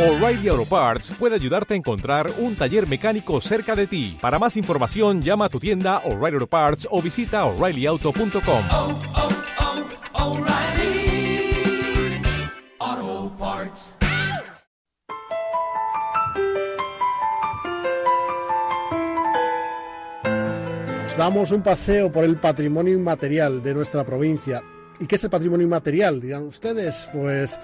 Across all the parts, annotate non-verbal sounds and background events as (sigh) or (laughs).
O'Reilly Auto Parts puede ayudarte a encontrar un taller mecánico cerca de ti. Para más información, llama a tu tienda O'Reilly Auto Parts o visita oreillyauto.com. oh, oh. Nos damos un paseo por el patrimonio inmaterial de nuestra provincia. ¿Y qué es el patrimonio inmaterial? Dirán ustedes, pues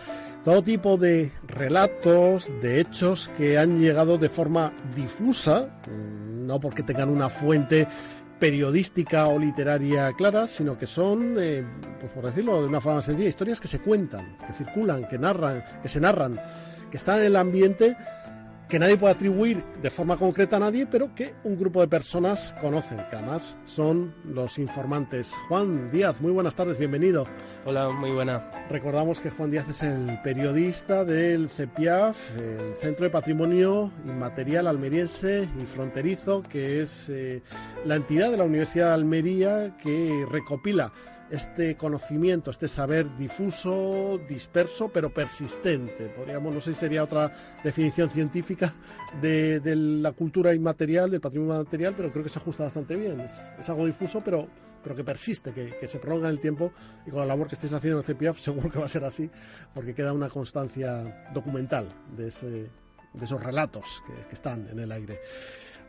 todo tipo de relatos, de hechos que han llegado de forma difusa, mm, no porque tengan una fuente periodística o literaria clara, sino que son, eh, pues por decirlo de una forma sencilla, historias que se cuentan, que circulan, que narran, que se narran, que están en el ambiente que nadie puede atribuir de forma concreta a nadie, pero que un grupo de personas conocen, que además son los informantes. Juan Díaz, muy buenas tardes, bienvenido. Hola, muy buena. Recordamos que Juan Díaz es el periodista del CEPIAF, el Centro de Patrimonio Inmaterial Almeriense y Fronterizo, que es eh, la entidad de la Universidad de Almería que recopila este conocimiento, este saber difuso, disperso, pero persistente. Podríamos, no sé si sería otra definición científica de, la cultura inmaterial, del patrimonio inmaterial, pero creo que se ajusta bastante bien. Es, algo difuso, pero, pero que persiste, que, que, se prolonga en el tiempo y con la labor que estéis haciendo en el CPIAF (laughs) seguro que va a ser así, porque queda una constancia documental de, ese, de esos relatos que, que están en el aire.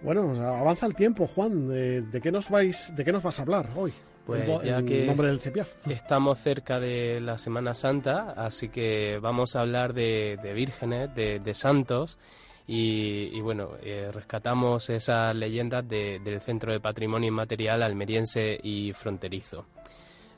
Bueno, avanza el tiempo, Juan. ¿De, de qué nos vais, de qué nos vas a hablar hoy? Pues el, ya que nombre del CEPIAF. estamos cerca de la Semana Santa, así que vamos a hablar de, de vírgenes, de, de santos. Y, y bueno, eh, rescatamos esas leyendas de, del Centro de Patrimonio Inmaterial almeriense y fronterizo.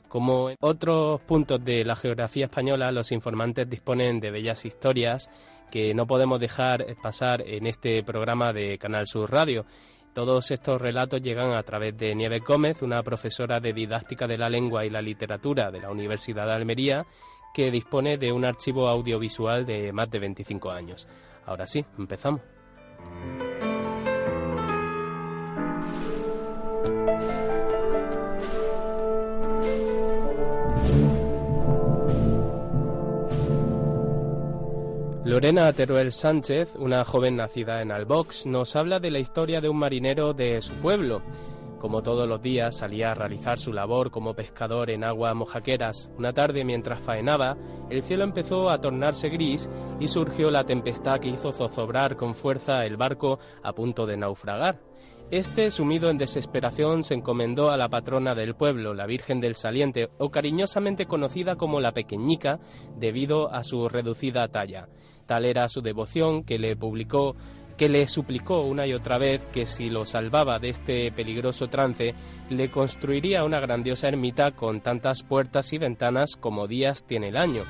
Como en otros puntos de la geografía española, los informantes disponen de bellas historias que no podemos dejar pasar en este programa de Canal Sur Radio. Todos estos relatos llegan a través de Nieves Gómez, una profesora de didáctica de la lengua y la literatura de la Universidad de Almería, que dispone de un archivo audiovisual de más de 25 años. Ahora sí, empezamos. Lorena Teruel Sánchez, una joven nacida en Albox, nos habla de la historia de un marinero de su pueblo. Como todos los días salía a realizar su labor como pescador en aguas mojaqueras. Una tarde mientras faenaba, el cielo empezó a tornarse gris y surgió la tempestad que hizo zozobrar con fuerza el barco a punto de naufragar. Este, sumido en desesperación, se encomendó a la patrona del pueblo, la Virgen del Saliente, o cariñosamente conocida como la Pequeñica, debido a su reducida talla. Tal era su devoción que le publicó que le suplicó una y otra vez que si lo salvaba de este peligroso trance, le construiría una grandiosa ermita con tantas puertas y ventanas como días tiene el año.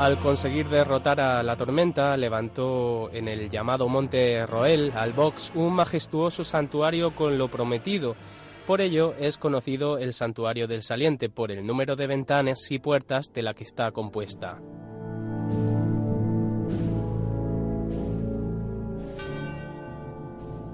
Al conseguir derrotar a la tormenta, levantó en el llamado Monte Roel, al Box, un majestuoso santuario con lo prometido. Por ello es conocido el Santuario del Saliente por el número de ventanas y puertas de la que está compuesta.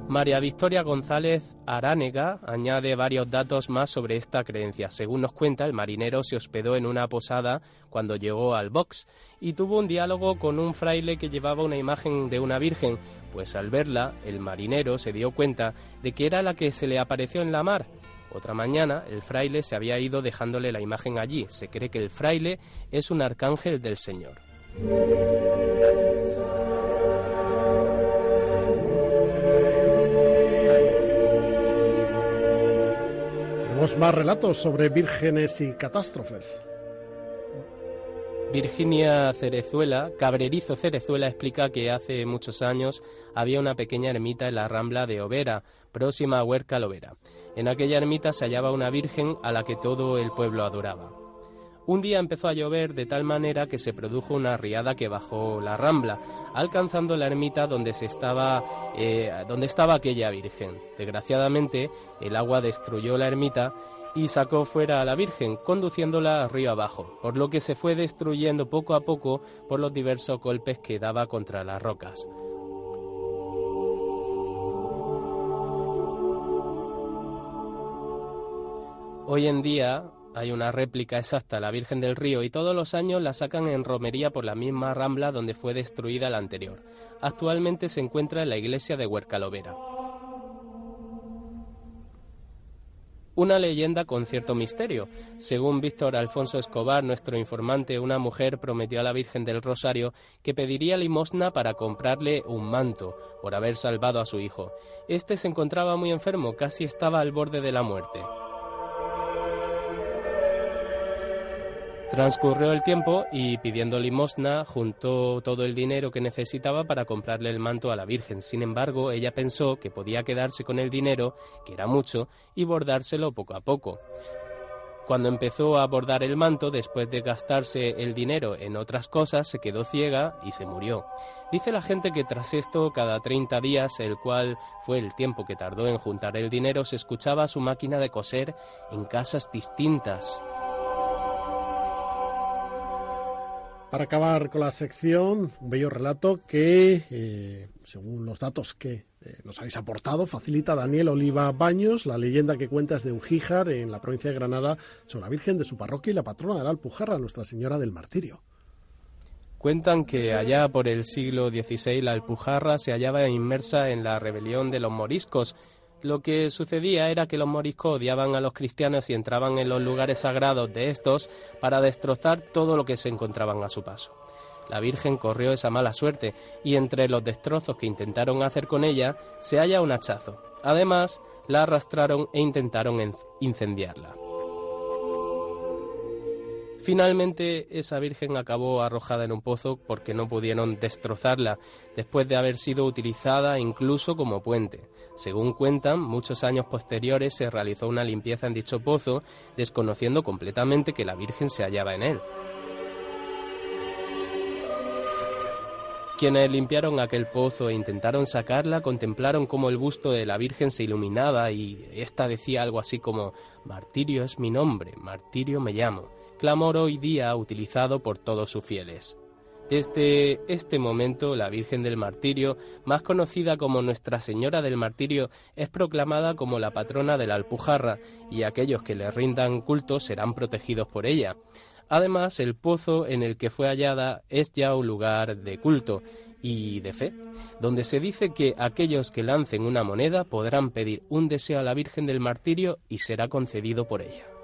María Victoria González Aránega añade varios datos más sobre esta creencia. Según nos cuenta, el marinero se hospedó en una posada cuando llegó al box y tuvo un diálogo con un fraile que llevaba una imagen de una virgen, pues al verla, el marinero se dio cuenta de que era la que se le apareció en la mar. Otra mañana, el fraile se había ido dejándole la imagen allí. Se cree que el fraile es un arcángel del Señor. Más relatos sobre vírgenes y catástrofes. Virginia Cerezuela, Cabrerizo Cerezuela, explica que hace muchos años había una pequeña ermita en la rambla de Overa, próxima a Huerca Lovera. En aquella ermita se hallaba una virgen a la que todo el pueblo adoraba. Un día empezó a llover de tal manera que se produjo una riada que bajó la rambla, alcanzando la ermita donde, se estaba, eh, donde estaba aquella virgen. Desgraciadamente, el agua destruyó la ermita y sacó fuera a la Virgen, conduciéndola río abajo, por lo que se fue destruyendo poco a poco por los diversos golpes que daba contra las rocas. Hoy en día hay una réplica exacta la Virgen del Río y todos los años la sacan en romería por la misma rambla donde fue destruida la anterior. Actualmente se encuentra en la iglesia de Huercalovera. Una leyenda con cierto misterio. Según Víctor Alfonso Escobar, nuestro informante, una mujer prometió a la Virgen del Rosario que pediría limosna para comprarle un manto por haber salvado a su hijo. Este se encontraba muy enfermo, casi estaba al borde de la muerte. Transcurrió el tiempo y pidiendo limosna juntó todo el dinero que necesitaba para comprarle el manto a la Virgen. Sin embargo, ella pensó que podía quedarse con el dinero, que era mucho, y bordárselo poco a poco. Cuando empezó a bordar el manto, después de gastarse el dinero en otras cosas, se quedó ciega y se murió. Dice la gente que tras esto, cada 30 días, el cual fue el tiempo que tardó en juntar el dinero, se escuchaba su máquina de coser en casas distintas. Para acabar con la sección, un bello relato que, eh, según los datos que eh, nos habéis aportado, facilita Daniel Oliva Baños, la leyenda que cuenta es de Ujíjar, en la provincia de Granada, sobre la Virgen de su parroquia y la patrona de la Alpujarra, Nuestra Señora del Martirio. Cuentan que allá por el siglo XVI la Alpujarra se hallaba inmersa en la rebelión de los moriscos lo que sucedía era que los moriscos odiaban a los cristianos y entraban en los lugares sagrados de estos para destrozar todo lo que se encontraban a su paso. La Virgen corrió esa mala suerte y entre los destrozos que intentaron hacer con ella se halla un hachazo. Además, la arrastraron e intentaron incendiarla. Finalmente, esa Virgen acabó arrojada en un pozo porque no pudieron destrozarla, después de haber sido utilizada incluso como puente. Según cuentan, muchos años posteriores se realizó una limpieza en dicho pozo, desconociendo completamente que la Virgen se hallaba en él. Quienes limpiaron aquel pozo e intentaron sacarla contemplaron cómo el busto de la Virgen se iluminaba y ésta decía algo así como Martirio es mi nombre, Martirio me llamo clamor hoy día utilizado por todos sus fieles. Desde este momento, la Virgen del Martirio, más conocida como Nuestra Señora del Martirio, es proclamada como la patrona de la Alpujarra y aquellos que le rindan culto serán protegidos por ella. Además, el pozo en el que fue hallada es ya un lugar de culto y de fe, donde se dice que aquellos que lancen una moneda podrán pedir un deseo a la Virgen del Martirio y será concedido por ella.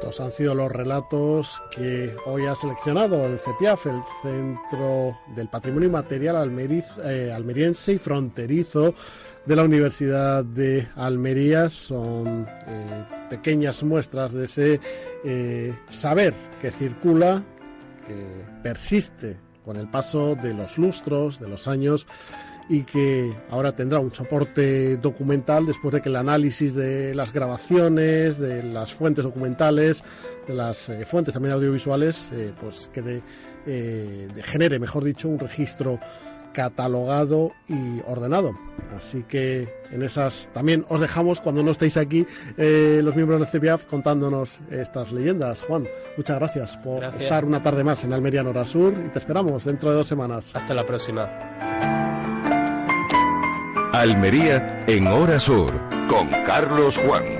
Estos han sido los relatos que hoy ha seleccionado el CEPIAF, el Centro del Patrimonio Material eh, Almeriense y Fronterizo de la Universidad de Almería. Son eh, pequeñas muestras de ese eh, saber que circula, que persiste con el paso de los lustros, de los años y que ahora tendrá un soporte documental después de que el análisis de las grabaciones, de las fuentes documentales, de las eh, fuentes también audiovisuales, eh, pues quede, eh, genere, mejor dicho, un registro catalogado y ordenado. Así que en esas también os dejamos cuando no estéis aquí los miembros del CPAF contándonos estas leyendas. Juan, muchas gracias por estar una tarde más en Almería Nora Sur y te esperamos dentro de dos semanas. Hasta la próxima. Almería en Hora Sur con Carlos Juan.